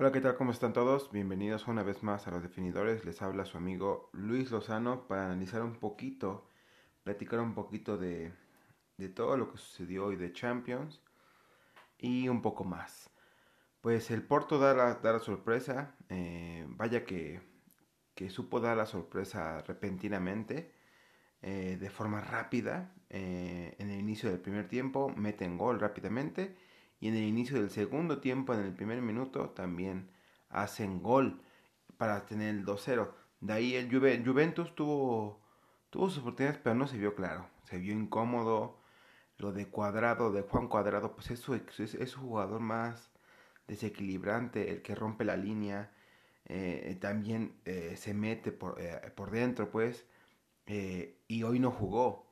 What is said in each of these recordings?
Hola, ¿qué tal? ¿Cómo están todos? Bienvenidos una vez más a los definidores. Les habla su amigo Luis Lozano para analizar un poquito, platicar un poquito de, de todo lo que sucedió hoy de Champions y un poco más. Pues el Porto da la, da la sorpresa, eh, vaya que, que, supo dar la sorpresa repentinamente, eh, de forma rápida, eh, en el inicio del primer tiempo, meten gol rápidamente y en el inicio del segundo tiempo, en el primer minuto, también hacen gol para tener el 2-0. De ahí el Juventus tuvo, tuvo sus oportunidades, pero no se vio claro. Se vio incómodo. Lo de Cuadrado, de Juan Cuadrado, pues es su, es, es su jugador más desequilibrante, el que rompe la línea. Eh, también eh, se mete por, eh, por dentro, pues. Eh, y hoy no jugó.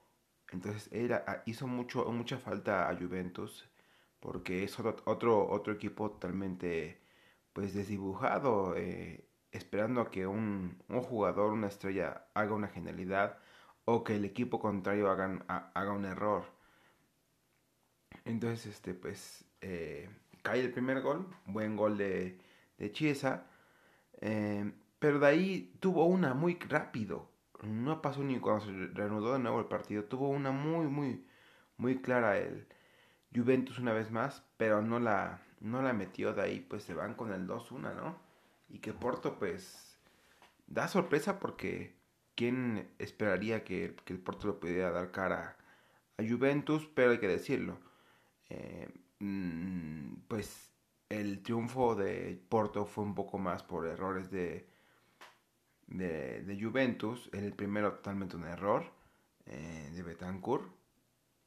Entonces era, hizo mucho, mucha falta a Juventus porque es otro, otro equipo totalmente pues desdibujado, eh, esperando a que un, un, jugador, una estrella haga una genialidad o que el equipo contrario hagan, haga un error. Entonces, este, pues, eh, cae el primer gol, buen gol de, de Chiesa, eh, pero de ahí tuvo una muy rápido, no pasó ni cuando se reanudó de nuevo el partido, tuvo una muy, muy, muy clara el Juventus una vez más, pero no la, no la metió de ahí, pues se van con el 2-1, ¿no? Y que Porto, pues, da sorpresa porque ¿quién esperaría que, que el Porto le pudiera dar cara a Juventus? Pero hay que decirlo, eh, pues el triunfo de Porto fue un poco más por errores de, de, de Juventus, el primero totalmente un error eh, de Betancourt,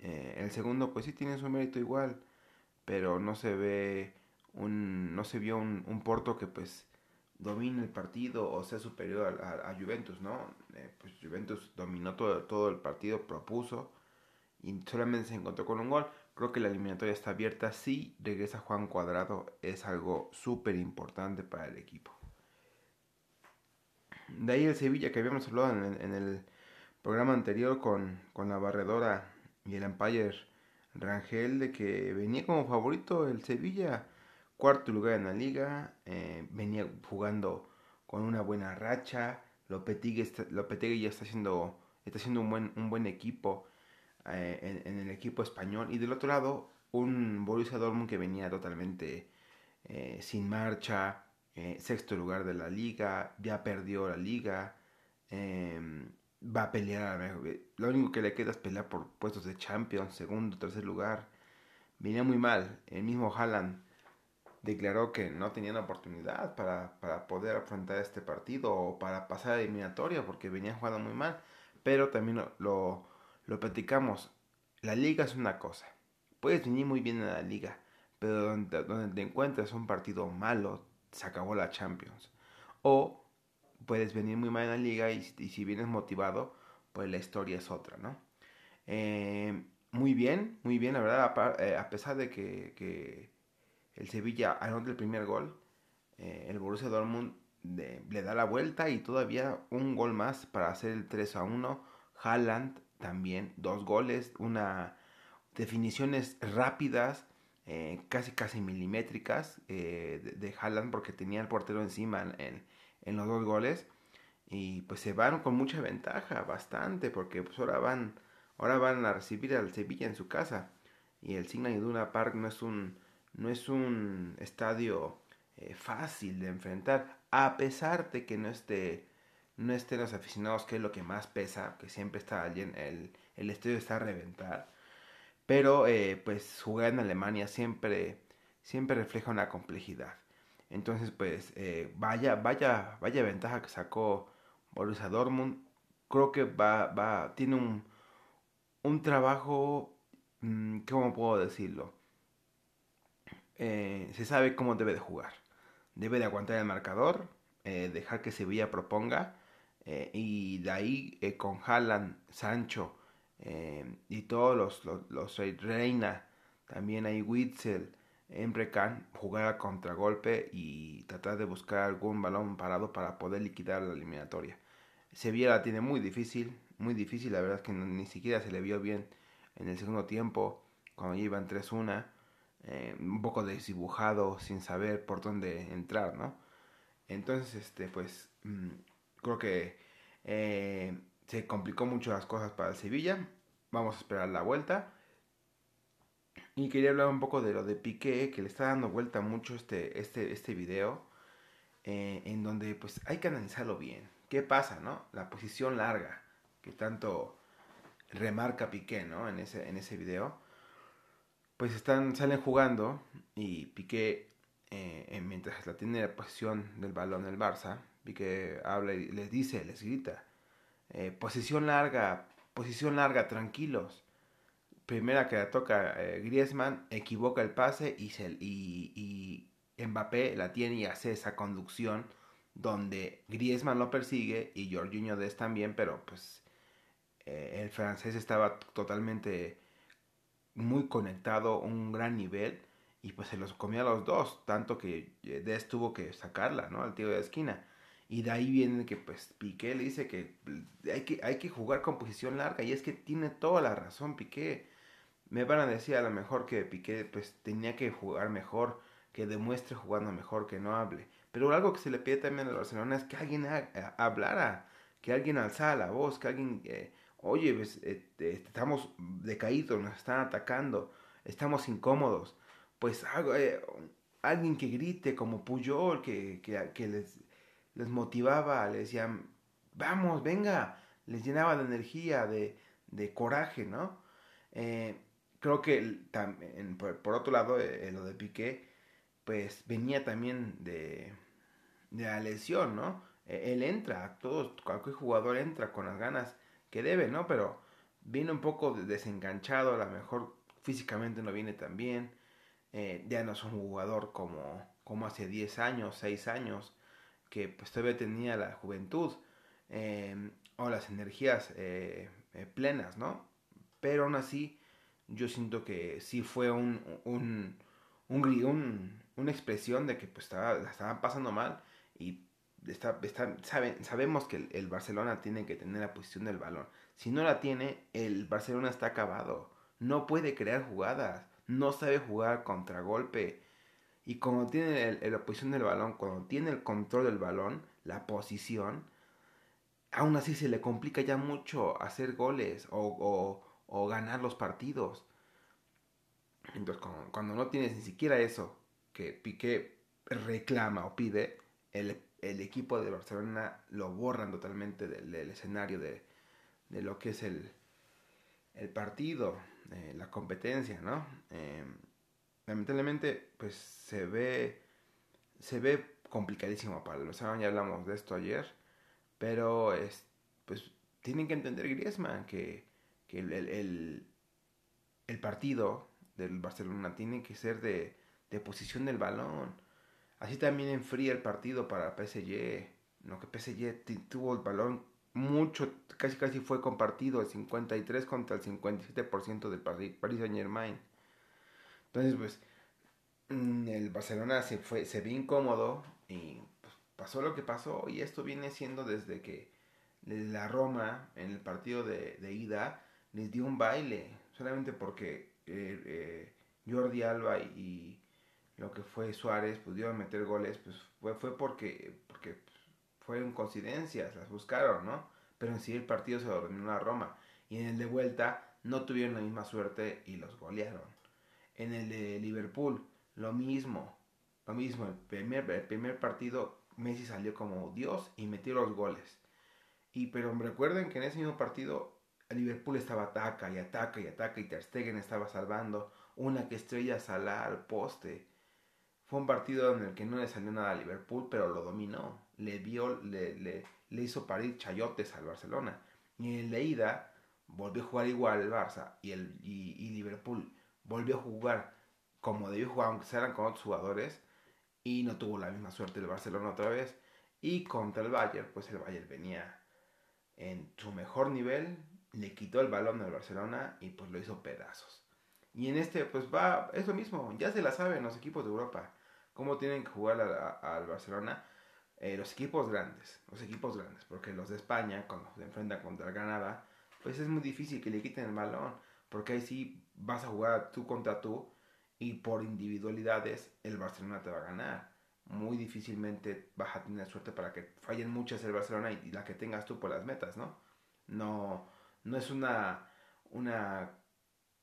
eh, el segundo, pues sí tiene su mérito igual, pero no se ve un, no se vio un, un Porto que pues domine el partido o sea superior a, a, Juventus, ¿no? Eh, pues Juventus dominó todo, todo el partido, propuso y solamente se encontró con un gol. Creo que la eliminatoria está abierta. Si regresa Juan Cuadrado, es algo súper importante para el equipo. De ahí el Sevilla que habíamos hablado en en el programa anterior con, con la barredora y el Empire Rangel de que venía como favorito el Sevilla, cuarto lugar en la liga, eh, venía jugando con una buena racha, Lopetegui, está, Lopetegui ya está haciendo, está haciendo un, buen, un buen equipo eh, en, el equipo español. Y del otro lado un Borussia Dortmund que venía totalmente eh, sin marcha, sexto lugar de la liga, ya perdió la liga, em, va a pelear. Lo único que le queda es pelear por puestos de Champions, segundo, tercer lugar. Venía muy mal. El mismo Haaland declaró que no tenían oportunidad para, para poder afrontar este partido o para pasar a eliminatoria porque venía jugando muy mal. Pero también lo, lo, lo platicamos. La liga es una cosa. Puedes venir muy bien en la liga, pero donde, donde te encuentres un partido malo, se acabó la Champions. O puedes venir muy mal en la liga y, si vienes motivado, pues la historia es otra, ¿no? Eh, muy bien, muy bien, la verdad, a, eh, a pesar de que, el Sevilla anota el primer gol, eh, el Borussia Dortmund le da la vuelta y todavía un gol más para hacer el 3 a 1. Haaland también, dos goles, una definiciones rápidas, casi casi milimétricas de, de, Haaland porque tenía el portero encima en, en en los dos goles y pues se van con mucha ventaja, bastante, porque pues ahora van, ahora van a recibir al Sevilla en su casa y el Signal Iduna Park no es un, no es un estadio eh, fácil de enfrentar, a pesar de que no esté, no estén los aficionados, que es lo que más pesa, que siempre está allí en el, el estadio está a reventar, pero eh, pues jugar en Alemania siempre, siempre refleja una complejidad. Entonces, pues, eh, vaya, vaya, vaya ventaja que sacó Borussia Dortmund. Creo que va, va, tiene un, un trabajo, mmm, ¿cómo puedo decirlo? Eh, se sabe cómo debe de jugar. Debe de aguantar el marcador, eh, dejar que Sevilla proponga, y de ahí con Haaland, Sancho y todos los, los, los Reina, también hay Witzel, Emre Can jugar a contragolpe y tratar de buscar algún balón parado para poder liquidar la eliminatoria. Sevilla la tiene muy difícil, muy difícil, la verdad es que ni siquiera se le vio bien en el segundo tiempo, cuando ya iban 3-1. eh, un poco desdibujado, sin saber por dónde entrar, ¿no? Entonces, este, pues, mm, creo que eh, se complicó mucho las cosas para el Sevilla. Vamos a esperar la vuelta. Y quería hablar un poco de lo de Piqué, que le está dando vuelta mucho este, este, este video, eh, en donde pues hay que analizarlo bien. ¿Qué pasa, no? La posición larga, que tanto remarca Piqué, ¿no? En ese, en ese video. Pues están, salen jugando y Piqué, eh, mientras la tiene la posición del balón el Barça, Piqué habla y les dice, les grita, eh, posición larga, posición larga, tranquilos. Primera que la toca eh, Griezmann, equivoca el pase y, se, y, y, Mbappé la tiene y hace esa conducción donde Griezmann lo persigue y Jorginho Dest también, pero pues eh, el francés estaba totalmente muy conectado, un gran nivel y pues se los comió a los dos, tanto que Dest tuvo que sacarla, ¿no? Al tiro de esquina. Y de ahí viene que pues Piqué le dice que hay, que hay que jugar con posición larga y es que tiene toda la razón Piqué. Me van a decir a lo mejor que Piqué pues tenía que jugar mejor, que demuestre jugando mejor, que no hable. Pero algo que se le pide también al Barcelona es que alguien hablara, que alguien alzara la voz, que alguien, eh, oye, pues, este, estamos decaídos, nos están atacando, estamos incómodos. Pues eh, alguien que grite como Puyol, que, les motivaba, les decían, vamos, venga, les llenaba de energía, de, de coraje, ¿no? Eh, creo que también, por, otro lado, eh, lo de Piqué, pues venía también de, de la lesión, ¿no? E, él entra, todos, cualquier jugador entra con las ganas que debe, ¿no? Pero viene un poco desenganchado, a lo mejor físicamente no viene tan bien, eh, ya no es un jugador como, como hace 10 años, 6 años, que pues todavía tenía la juventud o las energías eh, eh, plenas, ¿no? Pero aún así yo siento que sí fue un, un, un, una expresión de que pues estaba, pasando mal y está, está, sabemos que el, Barcelona tiene que tener la posición del balón. Si no la tiene, el Barcelona está acabado. No puede crear jugadas. No sabe jugar contragolpe. Y cuando tiene la posición del balón, cuando tiene el control del balón, la posición, aún así se le complica ya mucho hacer goles o, ganar los partidos. Entonces, cuando, no tienes ni siquiera eso que Piqué reclama o pide, el, el equipo de Barcelona lo borran totalmente del, escenario de, de, lo que es el, el partido, eh, la competencia, ¿no? Eh, lamentablemente pues se ve se ve complicadísimo para el Barcelona, ya hablamos de esto ayer, pero es, pues tienen que entender Griezmann que, que el, el, partido del Barcelona tiene que ser de, de posición del balón. Así también enfría el partido para PSG. No que PSG tuvo el balón mucho, casi casi fue compartido, el 53 contra el 57% del Paris Saint Germain. Entonces, pues, mm, el Barcelona se fue, se vio incómodo y pues, pasó lo que pasó. Y esto viene siendo desde que la Roma, en el partido de, ida, les dio un baile. Solamente porque eh, eh, Jordi Alba y, lo que fue Suárez pudieron meter goles, pues fue, fue porque, porque fueron coincidencias, las buscaron, ¿no? Pero en sí el partido se lo dominó Roma. Y en el de vuelta no tuvieron la misma suerte y los golearon. En el de Liverpool, lo mismo. Lo mismo, el primer, el primer partido Messi salió como Dios y metió los goles. Y pero recuerden que en ese mismo partido Liverpool estaba ataca y ataca y ataca y Ter Stegen estaba salvando una que estrella Salah al poste. Fue un partido en el que no le salió nada a Liverpool, pero lo dominó. Le vio, le, hizo parir chayotes al Barcelona. Y en la ida volvió a jugar igual el Barça y, el, Liverpool volvió a jugar como debió jugar, aunque sean con otros jugadores, y no tuvo la misma suerte el Barcelona otra vez. Y contra el Bayern, pues el Bayern venía en su mejor nivel, le quitó el balón al Barcelona y pues lo hizo pedazos. Y en este, pues va, es lo mismo, ya se la saben los equipos de Europa, cómo tienen que jugar al Barcelona. Eh, los equipos grandes, los equipos grandes, porque los de España, cuando se enfrentan contra Granada, pues es muy difícil que le quiten el balón porque ahí sí vas a jugar tú contra tú y por individualidades el Barcelona te va a ganar. Muy difícilmente vas a tener suerte para que fallen muchas el Barcelona y, la que tengas tú por las metas, ¿no? No, no es una, una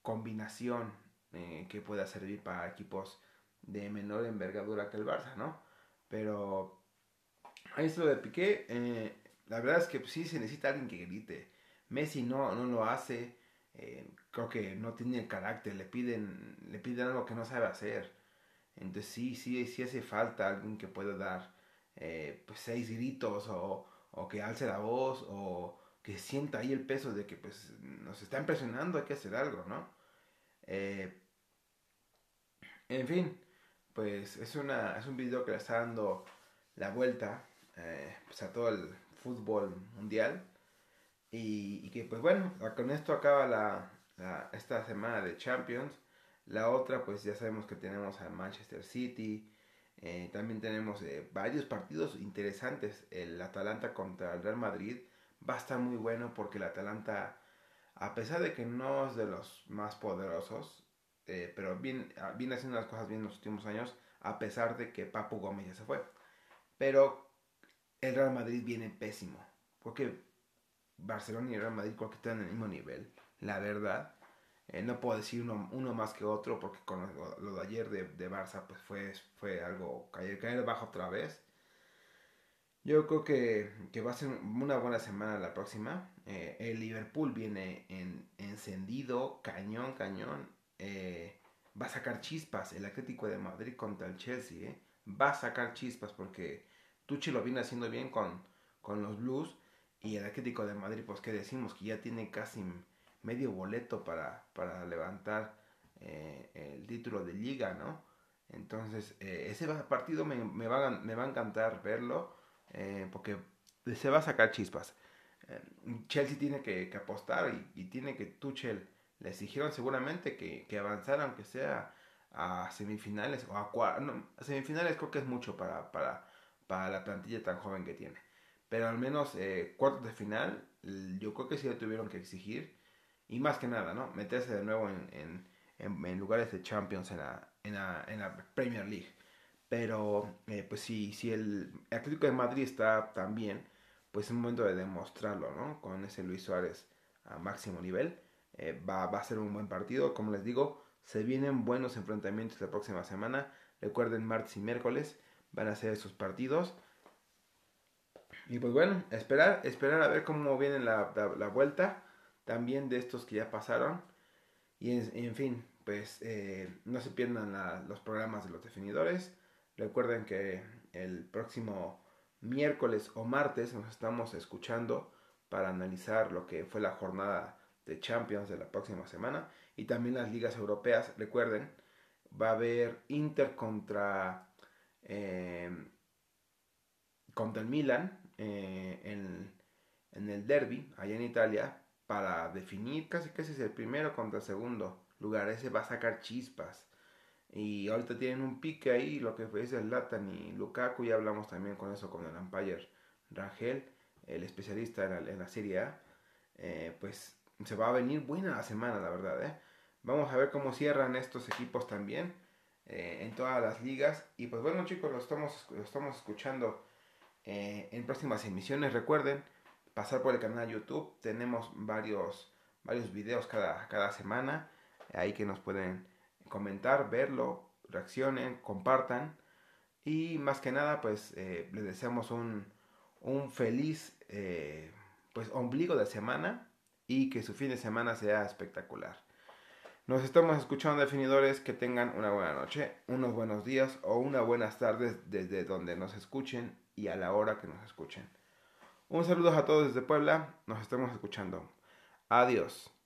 combinación eh, que pueda servir para equipos de menor envergadura que el Barça, ¿no? Pero ahí es lo de Piqué. Eh, la verdad es que sí se necesita alguien que grite. Messi no, no lo hace. Eh, creo que no tiene el carácter. Le piden, le piden algo que no sabe hacer. Entonces sí, sí, sí hace falta alguien que pueda dar pues seis gritos o, o que alce la voz o que sienta ahí el peso de que pues nos está impresionando, hay que hacer algo, ¿no? Eh, en fin, pues es, una, es un video que le está dando la vuelta eh, pues a todo el fútbol mundial. Y, que pues bueno, con esto acaba la, esta semana de Champions. La otra pues ya sabemos que tenemos a Manchester City. Eh, también tenemos varios partidos interesantes. El Atalanta contra el Real Madrid va a estar muy bueno porque el Atalanta a pesar de que no es de los más poderosos, eh, pero viene, ah, viene haciendo las cosas bien en los últimos años, a pesar de que Papu Gómez ya se fue. Pero el Real Madrid viene pésimo, porque Barcelona y el Real Madrid creo que en el mismo nivel, la verdad. Eh, no puedo decir uno, uno, más que otro, porque con lo, de ayer de, de, Barça pues fue, fue algo caer, caer bajo otra vez. Yo creo que, va a ser una buena semana la próxima. Eh, el Liverpool viene en, encendido, cañón, cañón. Eh, va a sacar chispas el Atlético de Madrid contra el Chelsea. Eh. Va a sacar chispas porque Tucci lo viene haciendo bien con, con los Blues. Y el Atlético de Madrid, pues que decimos que ya tiene casi medio boleto para, para levantar el título de liga, ¿no? Entonces, ese partido me, me, va, me va a encantar verlo eh, porque se va a sacar chispas. Eh, Chelsea tiene que, apostar y, tiene que Tuchel le exigieron seguramente que, que avanzara aunque sea a semifinales o a, no, semifinales creo que es mucho para, para, para la plantilla tan joven que tiene. Pero al menos eh, cuartos de final yo creo que sí le tuvieron que exigir. Y más que nada no meterse de nuevo en, en, en, lugares de Champions en la, en la, en la Premier League pero, eh, pues si, si el Atlético de Madrid está tan bien, pues es momento de demostrarlo, ¿no? Con ese Luis Suárez a máximo nivel. Eh, va, va, a ser un buen partido. Como les digo, se vienen buenos enfrentamientos la próxima semana. Recuerden, martes y miércoles van a ser esos partidos. Y pues bueno, esperar, esperar a ver cómo viene la, la, vuelta también de estos que ya pasaron. Y en, fin, pues eh, no se pierdan los programas de los definidores. Recuerden que el próximo miércoles o martes nos estamos escuchando para analizar lo que fue la jornada de Champions de la próxima semana y también las ligas europeas. Recuerden, va a haber Inter contra, eh, contra el Milan eh, en, en, el derby allá en Italia para definir casi casi es el primero contra el segundo lugar. Ese va a sacar chispas. Y ahorita tienen un pique ahí, lo que es Latan y Lukaku, ya hablamos también con eso con el Empire Rangel, el especialista en la, Serie A. Eh, pues se va a venir buena la semana, la verdad. ¿eh? Vamos a ver cómo cierran estos equipos también eh, en todas las ligas. Y pues bueno chicos, lo estamos, lo estamos escuchando en próximas emisiones. Recuerden pasar por el canal YouTube. Tenemos varios, varios videos cada, cada semana. Ahí que nos pueden comentar, verlo, reaccionen, compartan. Y más que nada, pues eh, les deseamos un, un feliz eh, pues ombligo de semana y que su fin de semana sea espectacular. Nos estamos escuchando definidores, que tengan una buena noche, unos buenos días o unas buenas tardes desde donde nos escuchen y a la hora que nos escuchen. Un saludo a todos desde Puebla, nos estamos escuchando. Adiós.